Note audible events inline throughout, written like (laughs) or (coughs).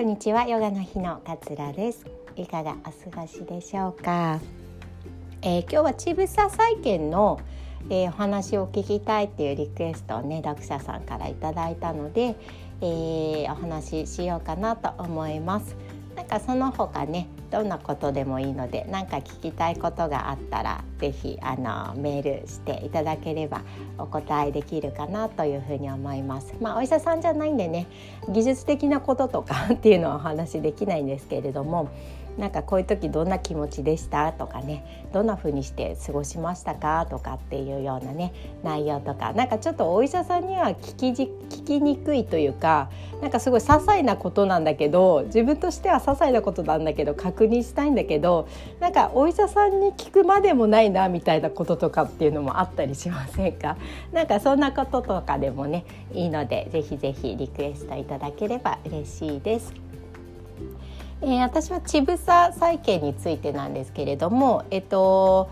こんにちはヨガの日の桂です。いかがお過ごしでしょうか、えー、今日はちぶさ債券の、えー、お話を聞きたいっていうリクエストをね読者さんからいただいたので、えー、お話ししようかなと思います。なんかその他ねどんなことでもいいので何か聞きたいことがあったら是非あのメールしていただければお答えできるかなというふうに思います。まあ、お医者さんじゃないんでね技術的なこととかっていうのはお話できないんですけれどもなんかこういう時どんな気持ちでした？とかね。どんな風にして過ごしましたか？とかっていうようなね内容とか。なんかちょっとお医者さんには聞きじ聞きにくいというかなんかすごい些細なことなんだけど自分としては些細なことなんだけど確認したいんだけどなんかお医者さんに聞くまでもないなみたいなこととかっていうのもあったりしませんか？なんかそんなこととかでもねいいのでぜひぜひリクエストいただければ嬉しいです。えー、私はちぶさ債券についてなんですけれども、えっと、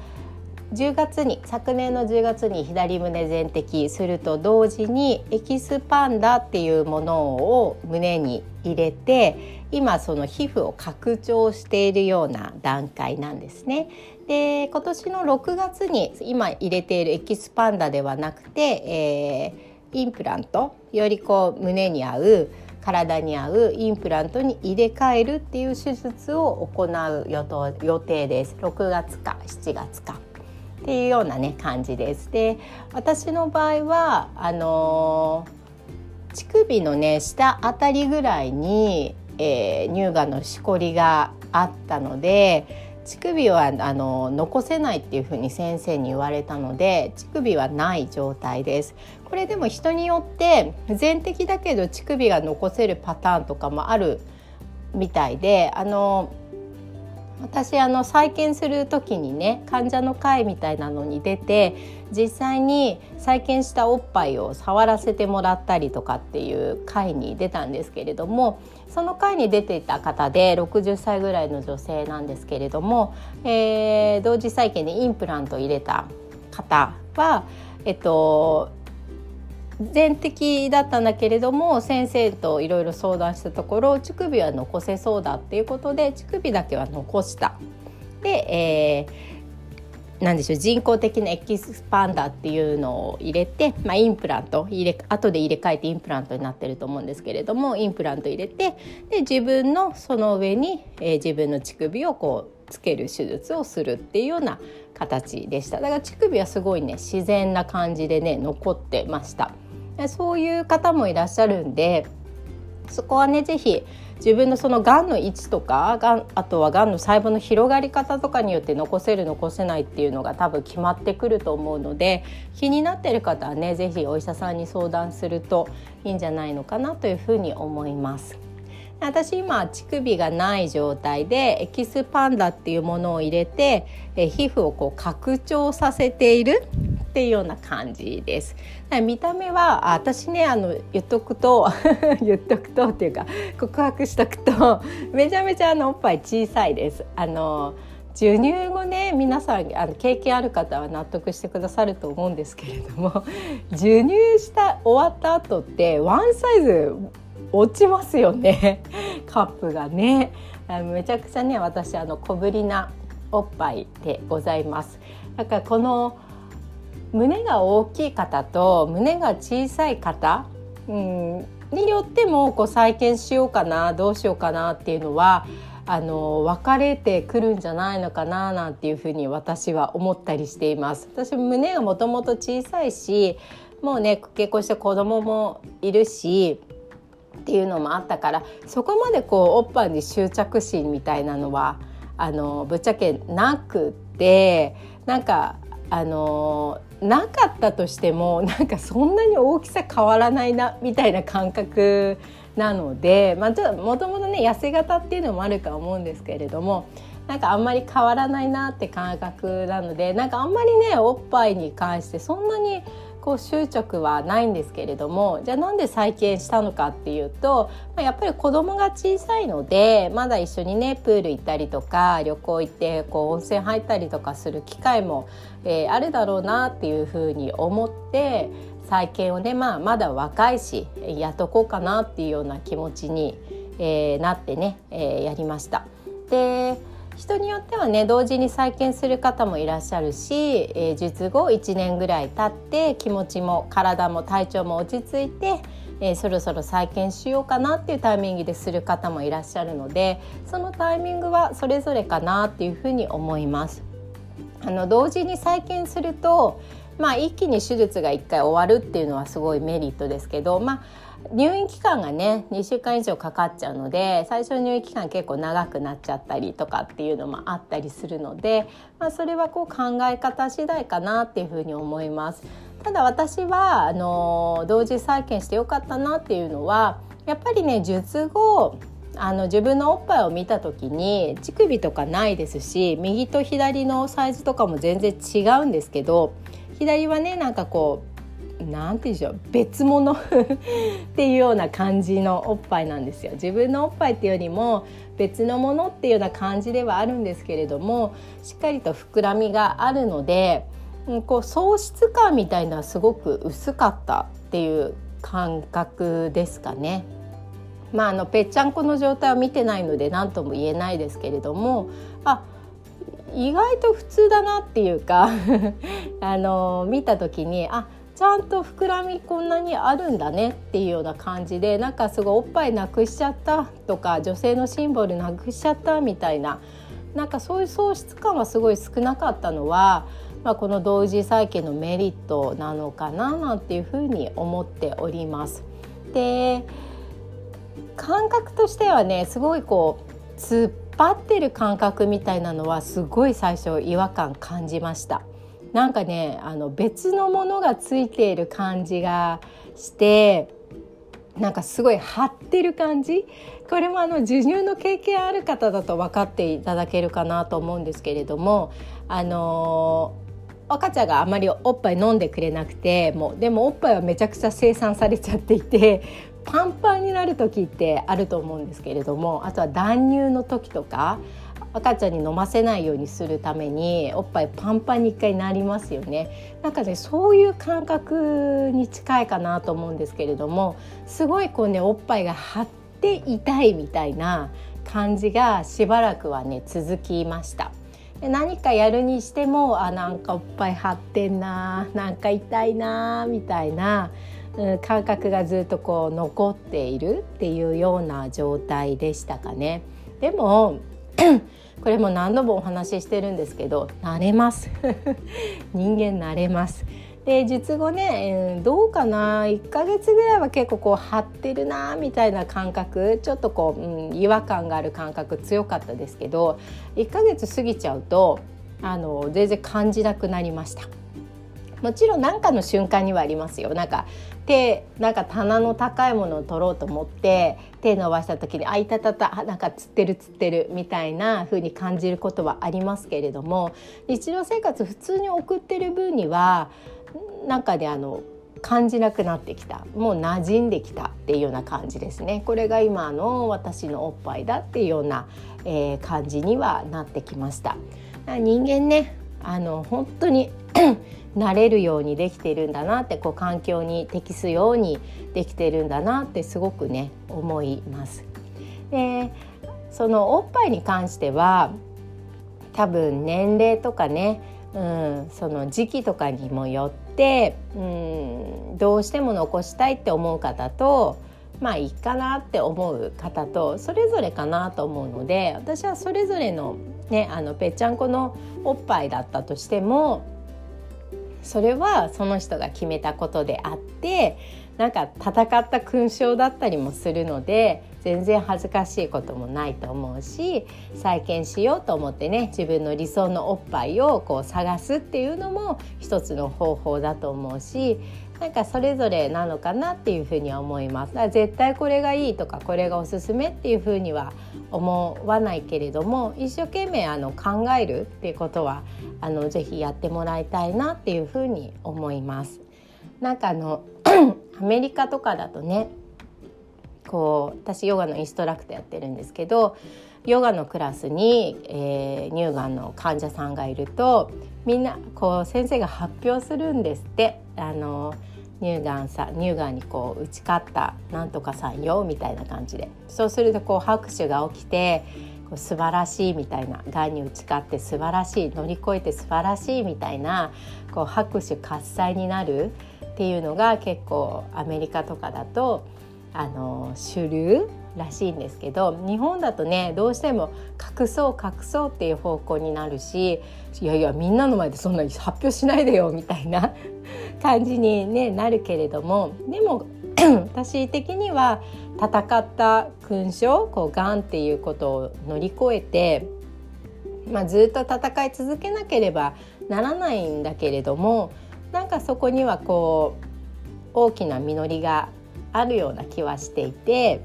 10月に昨年の10月に左胸全摘すると同時にエキスパンダっていうものを胸に入れて今その皮膚を拡張しているような段階なんですね。で今年の6月に今入れているエキスパンダーではなくて、えー、インプラントよりこう胸に合う体に合うインプラントに入れ替えるっていう手術を行う予定です。6月か7月か。っていうようなね感じです。で私の場合はあのー、乳首のね下あたりぐらいに、えー、乳がんのしこりがあったので乳首はあの残せないっていうふうに先生に言われたので乳首はない状態です。これでも人によって全摘だけど乳首が残せるパターンとかもあるみたいであの私あの再建する時にね患者の会みたいなのに出て実際に再建したおっぱいを触らせてもらったりとかっていう会に出たんですけれどもその会に出ていた方で60歳ぐらいの女性なんですけれども、えー、同時再建にインプラントを入れた方は、えっと、全摘だったんだけれども先生といろいろ相談したところ乳首は残せそうだっていうことで乳首だけは残した。で、えー、なんでしょう人工的なエキスパンダーっていうのを入れて、まあ、インプラント入れ後で入れ替えてインプラントになってると思うんですけれどもインプラント入れてで自分のその上に、えー、自分の乳首をこうつける手術をするっていうような形でしただから乳首はすごいね自然な感じでね残ってました。そういう方もいらっしゃるんでそこはね是非自分のそのがんの位置とかがんあとはがんの細胞の広がり方とかによって残せる残せないっていうのが多分決まってくると思うので気になってる方はね是非お医者さんに相談するといいんじゃないのかなというふうに思います。私今乳首がない状態でエキスパンダっていうものを入れて皮膚をこう拡張させているっていうような感じです。見た目は私ねあの言っとくと (laughs) 言っとくとっていうか告白しとくとめちゃめちゃあのおっぱい小さいです。あの授乳後ね皆さんあの経験ある方は納得してくださると思うんですけれども授乳した終わった後ってワンサイズ落ちますよねカップがねめちゃくちゃね私あの小ぶりなおっぱいでございますだからこの胸が大きい方と胸が小さい方、うん、によってもこう再建しようかなどうしようかなっていうのはあの分かれてくるんじゃないのかななんていうふうに私は思ったりしています。私胸がもともと小さいしもうね結婚して子供もいるしっていうのもあったからそこまでこうおっぱいに執着心みたいなのはあのぶっちゃけなくてなんかあのなかったとしてもなんかそんなに大きさ変わらないなみたいな感覚なので、まあ、ちょっともともとね痩せ型っていうのもあるか思うんですけれどもなんかあんまり変わらないなって感覚なのでなんかあんまりねおっぱいに関してそんなにこう執着はないんですけれどもじゃあなんで再建したのかっていうと、まあ、やっぱり子供が小さいのでまだ一緒にねプール行ったりとか旅行行ってこう温泉入ったりとかする機会も、えー、あるだろうなっていうふうに思って再建をね、まあ、まだ若いしやっとこうかなっていうような気持ちにえー、なってね、えー、やりました。で人によってはね同時に再建する方もいらっしゃるし、えー、術後1年ぐらい経って気持ちも体も体調も落ち着いて、えー、そろそろ再建しようかなっていうタイミングでする方もいらっしゃるのでそのタイミングはそれぞれかなっていうふうに思います。あの同時に再建するとまあ、一気に手術が1回終わるっていうのはすごいメリットですけど、まあ、入院期間がね2週間以上かかっちゃうので最初の入院期間結構長くなっちゃったりとかっていうのもあったりするので、まあ、それはこう考え方次第かなっていうふうに思います。ただ私はあの同時再建してよかったなっていうのはやっぱりね術後あの自分のおっぱいを見た時に乳首とかないですし右と左のサイズとかも全然違うんですけど左はねなんかこうなんて言うんでしょう。別物。(laughs) っていうような感じのおっぱいなんですよ。自分のおっぱいっていうよりも別のものっていうような感じではあるんですけれどもしっかりと膨らみがあるのでこう喪失感みたいなすごく薄かったっていう感覚ですかね。まあ、あのぺっちゃんこの状態を見てないので何とも言えないですけれどもあ意外と普通だなっていうか (laughs) あの見た時にあちゃんと膨らみこんなにあるんだねっていうような感じでなんかすごいおっぱいなくしちゃったとか女性のシンボルなくしちゃったみたいななんかそういう喪失感はすごい少なかったのは、まあ、この同時再建のメリットなのかななんていうふうに思っております。で感覚としてはねすごいこう突っ張ってる感覚みたいなのはすごい最初違和感感じました。なんかねあの別のものがついている感じがしてなんかすごい張ってる感じ？これもあの授乳の経験ある方だと分かっていただけるかなと思うんですけれどもあの赤ちゃんがあまりおっぱい飲んでくれなくてもうでもおっぱいはめちゃくちゃ生産されちゃっていてパンパンになる時ってあると思うんですけれどもあとは断乳の時とか赤ちゃんに飲ませないようにするためにおっぱいパンパンに一回なりますよねなんかねそういう感覚に近いかなと思うんですけれどもすごいこうねおっぱいが張って痛いみたいな感じがしばらくはね続きました。で何かやるにしてもあなんかおっぱい張ってんななんか痛いなみたいな、うん、感覚がずっとこう残っているっていうような状態でしたかね。でも (clears throat) これも何度もお話ししてるんですけど慣れます。(laughs) 人間慣れます。で術後ね、うん、どうかな？1ヶ月ぐらいは結構こう張ってるなみたいな感覚ちょっとこう、うん、違和感がある感覚強かったですけど1ヶ月過ぎちゃうとあの全然感じなくなりました。もちろん何かの瞬間にはありますよ。なんか手なんか棚の高いものを取ろうと思って手伸ばした時に「あいたたたなんか釣ってる釣ってる」みたいな風に感じることはありますけれども日常生活普通に送ってる分にはなんかねあの感じなくなってきた。もう馴染んできた。っていうような感じですね。これが今の私のおっぱいだっていうような、えー、感じにはなってきました。人間ねあの本当になれるようにできているんだなってこう環境に適すようにできているんだなってすごくね思います。でそのおっぱいに関しては多分年齢とかね、うん、その時期とかにもよって、うん、どうしても残したいって思う方とまあいいかなって思う方とそれぞれかなと思うので私はそれぞれのねあのぺっちゃんこのおっぱいだったとしてもそれはその人が決めたことであってなんか戦った勲章だったりもするので全然恥ずかしいこともないと思うし再建しようと思ってね自分の理想のおっぱいをこう探すっていうのも一つの方法だと思うしなんかそれぞれなのかなっていうふうには思います。だから絶対これがいいとかこれがおすすめっていうふうには思わないけれども一生懸命あの考えるっていうことはあのぜひやってもらいたいなっていうふうに思います。なんかあの (clears throat) アメリカとかだとねこう私ヨガのインストラクターやってるんですけどヨガのクラスに、えー、乳がんの患者さんがいるとみんなこう先生が発表するんですってあの乳がんさ乳がんにこう打ち勝ったなんとかさんよみたいな感じで。そうするとこう拍手が起きてこう素晴らしいみたいながんに打ち勝って素晴らしい乗り越えて素晴らしいみたいなこう拍手喝采になるっていうのが結構アメリカとかだとあの主流らしいんですけど日本だとねどうしても隠そう隠そうっていう方向になるしいやいやみんなの前でそんな発表しないでよみたいな感じに、ね、なるけれどもでも (clears throat) 私的には戦った勲章こうがんっていうことを乗り越えて、まあ、ずっと戦い続けなければならないんだけれどもなんかそこにはこう大きな実りがあるような気はしていて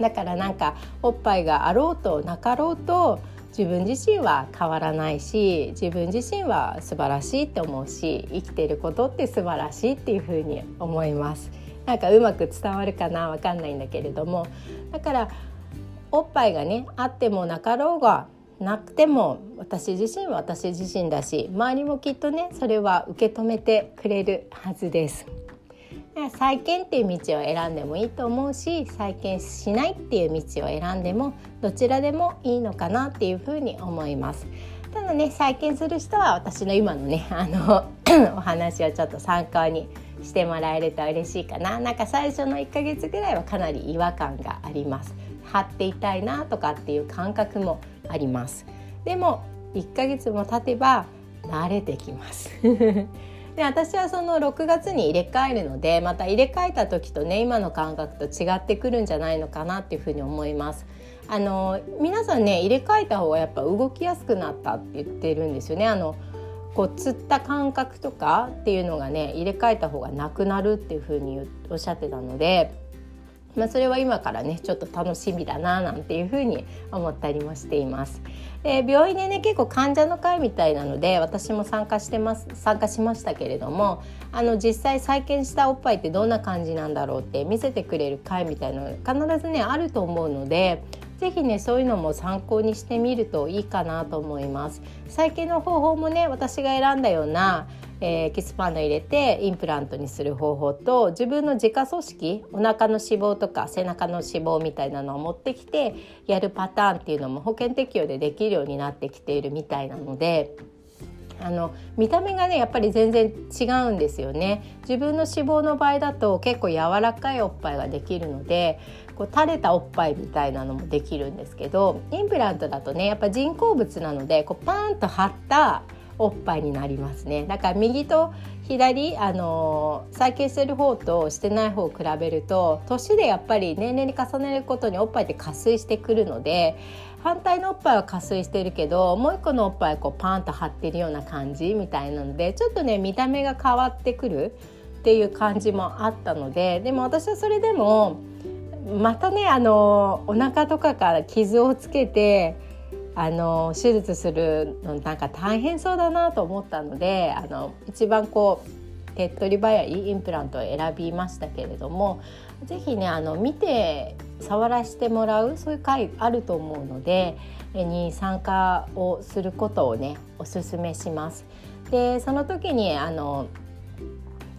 だからなんかおっぱいがあろうとなかろうと自分自身は変わらないし自分自身は素晴らしいって思うし生きてることって素晴らしいっていうふうに思います。なんかうまく伝わるかなわかんないんだけれどもだからおっぱいがねあってもなかろうがなくても私自身は私自身だし周りもきっとねそれは受け止めてくれるはずです。再建っていう道を選んでもいいと思うし再建しないっていう道を選んでもどちらでもいいのかなっていうふうに思います。ただね再建する人は私の今のねあの (coughs) お話をちょっと参考にしてもらえると嬉しいかな。なんか最初の1ヶ月ぐらいはかなり違和感があります。張っていたいなとかっていう感覚もあります。でも1ヶ月も経てば慣れてきます。で私はその6月に入れ替えるのでまた入れ替えた時とね今の感覚と違ってくるんじゃないのかなっていうふうに思います。あの皆さんね入れ替えた方がやっぱ動きやすくなったって言ってるんですよね。あのこう釣った感覚とかっていうのがね入れ替えた方がなくなるっていうふうにおっしゃってたのでまあ、それは今からねちょっと楽しみだななんていうふうに思ったりもしています。で病院でね結構患者の会みたいなので私も参加してます参加しましたけれどもあの実際再建したおっぱいってどんな感じなんだろうって見せてくれる会みたいなの必ずねあると思うのでぜひねそういうのも参考にしてみるといいかなと思います。再建の方法もね私が選んだようなえー、キスパンド入れてインプラントにする方法と自分の自家組織お腹の脂肪とか背中の脂肪みたいなのを持ってきてやるパターンっていうのも保険適用でできるようになってきているみたいなので。あの見た目がねやっぱり全然違うんですよね自分の脂肪の場合だと結構柔らかいおっぱいができるのでこう垂れたおっぱいみたいなのもできるんですけどインプラントだとねやっぱ人工物なのでこうパーンと張ったおっぱいになりますね。だから右と左あの再建してる方としてない方を比べると年でやっぱり年齢に重ねることにおっぱいって加水してくるので反対のおっぱいは加水してるけどもう一個のおっぱいこうパンと張ってるような感じみたいなのでちょっとね見た目が変わってくるっていう感じもあったのででも私はそれでもまたねあのお腹とかから傷をつけてあの手術するのなんか大変そうだなと思ったのであの一番こう手っ取り早いインプラントを選びましたけれども是非ねあの見て触らせてもらうそういう回あると思うのでに参加をすることをねおすすめします。でその時にあの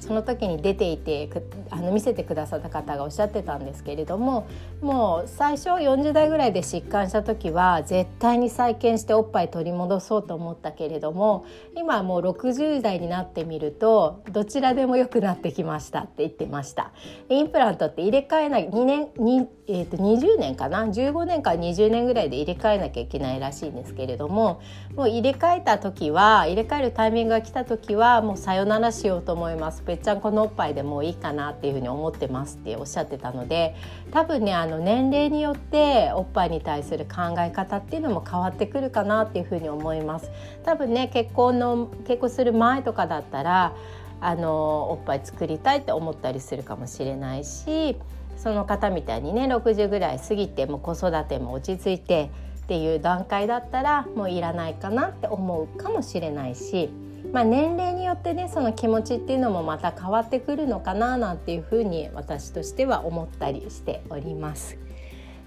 その時に出ていてあの見せてくださった方がおっしゃってたんですけれどももう最初40代ぐらいで疾患した時は絶対に再建しておっぱい取り戻そうと思ったけれども今もう60代になってみるとどちらでも良くなってきましたって言ってました。インプラントって入れ替えない2年 2,、えー、と20年かな？15年から20年ぐらいで入れ替えなきゃいけないらしいんですけれどももう入れ替えた時は入れ替えるタイミングが来た時はもうさよならしようと思います。ぺっちゃんこのおっぱいでもういいかなっていうふうに思ってますっておっしゃってたので多分ねあの年齢によっておっぱいに対する考え方っていうのも変わってくるかなっていうふうに思います。多分ね結婚の結婚する前とかだったらあのおっぱい作りたいって思ったりするかもしれないしその方みたいにね60ぐらい過ぎても子育ても落ち着いてっていう段階だったらもういらないかなって思うかもしれないしまあ、年齢によってねその気持ちっていうのもまた変わってくるのかななんていうふうに私としては思ったりしております。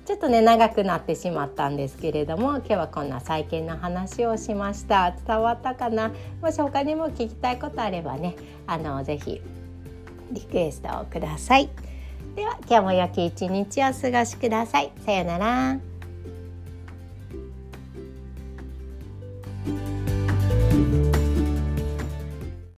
ちょっとね長くなってしまったんですけれども今日はこんな再建の話をしました。伝わったかな？もし他にも聞きたいことあればねあのぜひリクエストをください。では今日も良き一日をお過ごしください。さようなら。